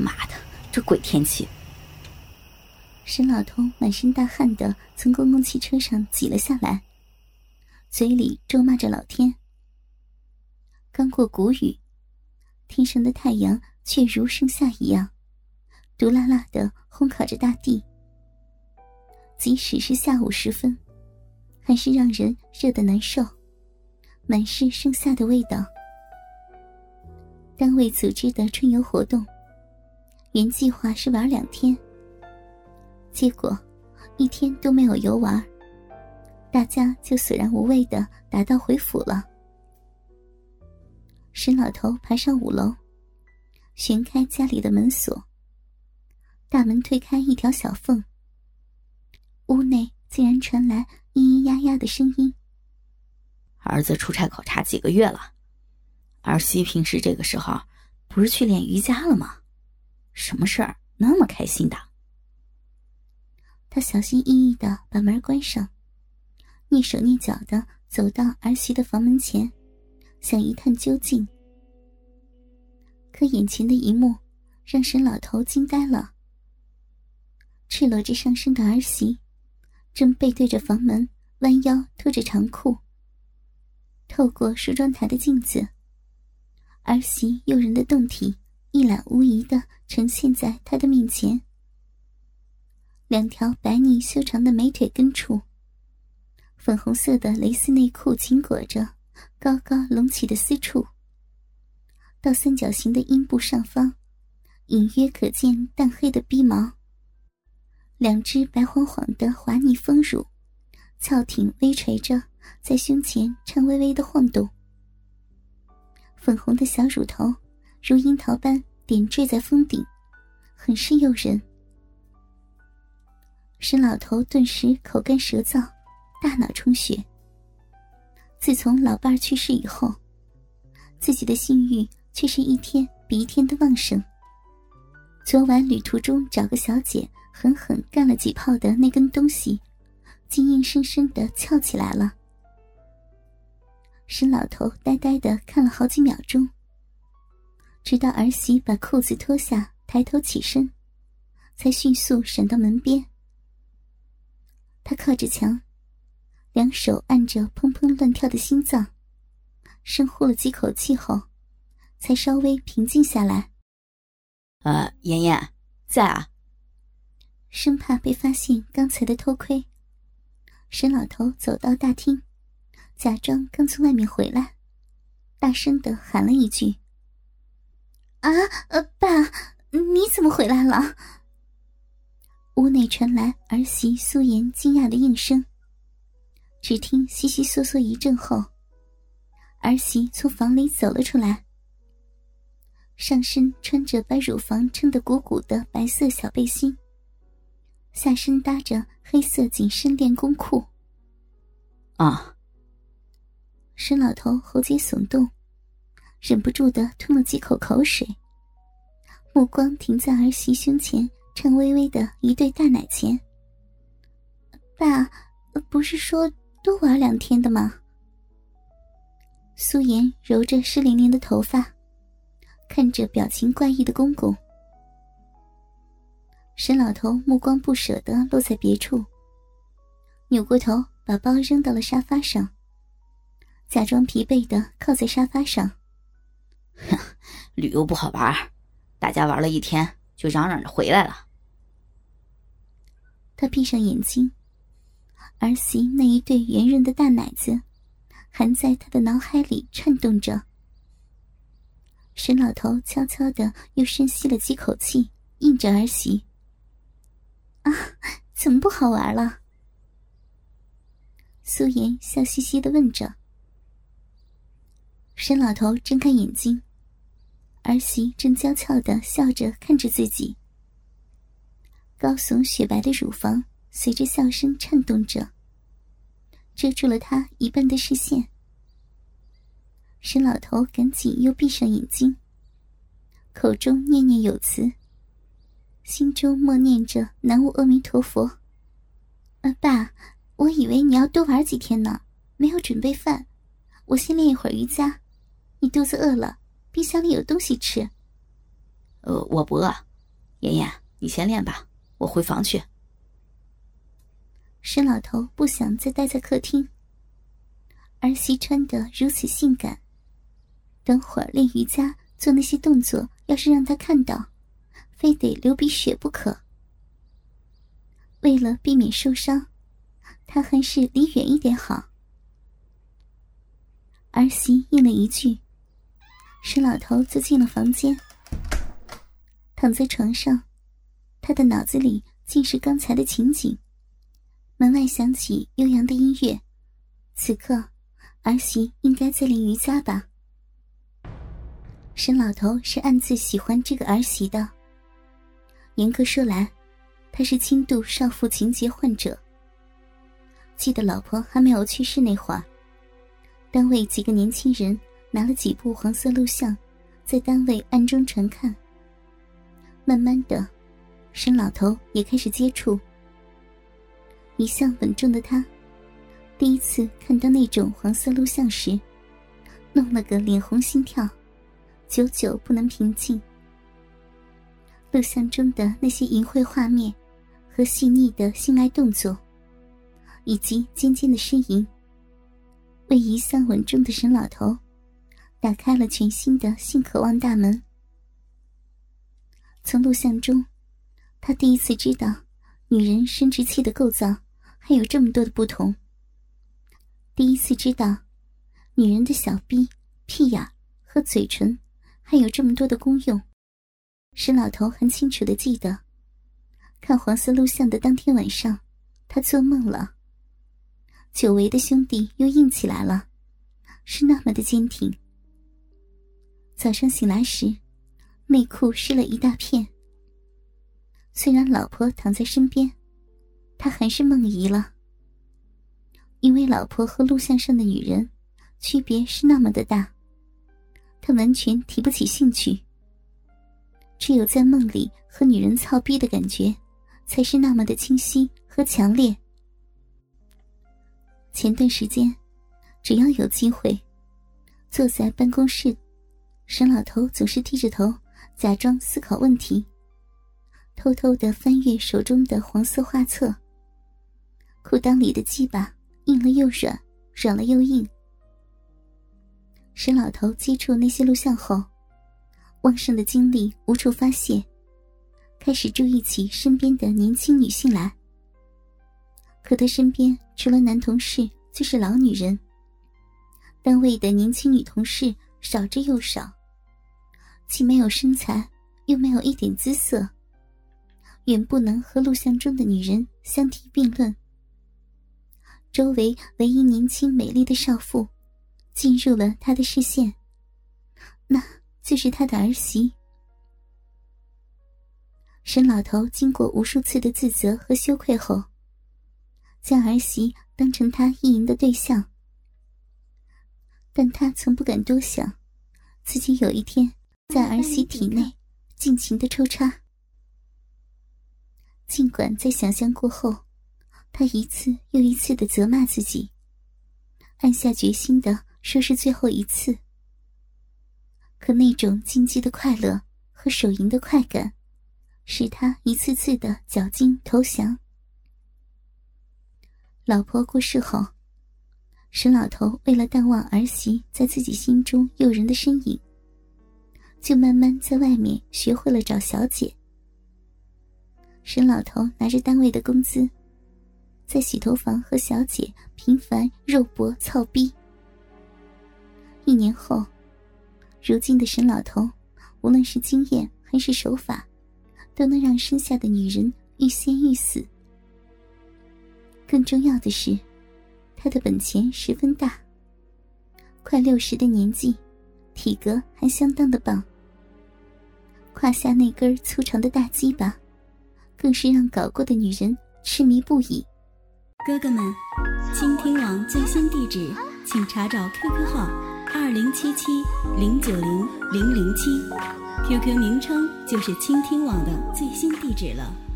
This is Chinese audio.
妈的，这鬼天气！沈老头满身大汗的从公共汽车上挤了下来，嘴里咒骂着老天。刚过谷雨，天上的太阳却如盛夏一样，毒辣辣的烘烤着大地。即使是下午时分，还是让人热得难受，满是盛夏的味道。单位组织的春游活动，原计划是玩两天，结果一天都没有游玩，大家就索然无味的打道回府了。沈老头爬上五楼，旋开家里的门锁，大门推开一条小缝，屋内竟然传来咿咿呀呀的声音。儿子出差考察几个月了。儿媳平时这个时候不是去练瑜伽了吗？什么事儿那么开心的？他小心翼翼的把门关上，蹑手蹑脚的走到儿媳的房门前，想一探究竟。可眼前的一幕让沈老头惊呆了：赤裸着上身的儿媳，正背对着房门，弯腰拖着长裤。透过梳妆台的镜子。儿媳诱人的胴体一览无遗的呈现在他的面前，两条白腻修长的美腿根处，粉红色的蕾丝内裤紧裹着高高隆起的私处，到三角形的阴部上方，隐约可见淡黑的逼毛，两只白晃晃的滑腻丰乳，翘挺微垂着，在胸前颤巍巍的晃动。粉红的小乳头，如樱桃般点缀在峰顶，很是诱人。沈老头顿时口干舌燥，大脑充血。自从老伴去世以后，自己的性欲却是一天比一天的旺盛。昨晚旅途中找个小姐狠狠干了几炮的那根东西，竟硬生生的翘起来了。沈老头呆呆的看了好几秒钟，直到儿媳把裤子脱下，抬头起身，才迅速闪到门边。他靠着墙，两手按着砰砰乱跳的心脏，深呼了几口气后，才稍微平静下来。呃，妍妍在啊。生怕被发现刚才的偷窥，沈老头走到大厅。假装刚从外面回来，大声的喊了一句：“啊，呃，爸，你怎么回来了？”屋内传来儿媳苏颜惊讶的应声。只听悉悉嗦嗦一阵后，儿媳从房里走了出来，上身穿着把乳房撑得鼓鼓的白色小背心，下身搭着黑色紧身练功裤。啊。沈老头喉结耸动，忍不住的吞了几口口水，目光停在儿媳胸前颤巍巍的一对大奶前。爸，不是说多玩两天的吗？苏颜揉着湿淋淋的头发，看着表情怪异的公公。沈老头目光不舍的落在别处，扭过头把包扔到了沙发上。假装疲惫的靠在沙发上。旅游不好玩，大家玩了一天就嚷嚷着回来了。他闭上眼睛，儿媳那一对圆润的大奶子，还在他的脑海里颤动着。沈老头悄悄的又深吸了几口气，应着儿媳：“啊，怎么不好玩了？”苏颜笑嘻嘻的问着。沈老头睁开眼睛，儿媳正娇俏的笑着看着自己，高耸雪白的乳房随着笑声颤动着，遮住了他一半的视线。沈老头赶紧又闭上眼睛，口中念念有词，心中默念着“南无阿弥陀佛”。啊，爸，我以为你要多玩几天呢，没有准备饭，我先练一会儿瑜伽。你肚子饿了，冰箱里有东西吃。呃，我不饿，妍妍，你先练吧，我回房去。沈老头不想再待在客厅。儿媳穿得如此性感，等会儿练瑜伽做那些动作，要是让他看到，非得流鼻血不可。为了避免受伤，他还是离远一点好。儿媳应了一句，沈老头就进了房间，躺在床上，他的脑子里尽是刚才的情景。门外响起悠扬的音乐，此刻儿媳应该在练瑜伽吧。沈老头是暗自喜欢这个儿媳的。严格说来，他是轻度少妇情节患者。记得老婆还没有去世那会儿，单位几个年轻人拿了几部黄色录像，在单位暗中传看。慢慢的，沈老头也开始接触。一向稳重的他，第一次看到那种黄色录像时，弄了个脸红心跳，久久不能平静。录像中的那些淫秽画面和细腻的性爱动作，以及尖尖的呻吟，为一向稳重的沈老头打开了全新的性渴望大门。从录像中，他第一次知道女人生殖器的构造。还有这么多的不同。第一次知道，女人的小臂、屁眼和嘴唇还有这么多的功用。石老头很清楚的记得，看黄色录像的当天晚上，他做梦了。久违的兄弟又硬起来了，是那么的坚挺。早上醒来时，内裤湿了一大片。虽然老婆躺在身边。他还是梦遗了，因为老婆和录像上的女人区别是那么的大，他完全提不起兴趣。只有在梦里和女人操逼的感觉，才是那么的清晰和强烈。前段时间，只要有机会，坐在办公室，沈老头总是低着头，假装思考问题，偷偷的翻阅手中的黄色画册。裤裆里的鸡巴硬了又软，软了又硬。沈老头接触那些录像后，旺盛的精力无处发泄，开始注意起身边的年轻女性来。可他身边除了男同事就是老女人，单位的年轻女同事少之又少，既没有身材，又没有一点姿色，远不能和录像中的女人相提并论。周围唯一年轻美丽的少妇，进入了他的视线，那就是他的儿媳。沈老头经过无数次的自责和羞愧后，将儿媳当成他意淫的对象，但他从不敢多想，自己有一天在儿媳体内尽情的抽插。尽管在想象过后。他一次又一次的责骂自己，暗下决心的说是最后一次。可那种禁忌的快乐和手淫的快感，使他一次次的绞尽投降。老婆过世后，沈老头为了淡忘儿媳在自己心中诱人的身影，就慢慢在外面学会了找小姐。沈老头拿着单位的工资。在洗头房和小姐频繁肉搏操逼。一年后，如今的沈老头，无论是经验还是手法，都能让身下的女人欲仙欲死。更重要的是，他的本钱十分大。快六十的年纪，体格还相当的棒。胯下那根粗长的大鸡巴，更是让搞过的女人痴迷不已。哥哥们，倾听网最新地址，请查找 QQ 号二零七七零九零零零七，QQ 名称就是倾听网的最新地址了。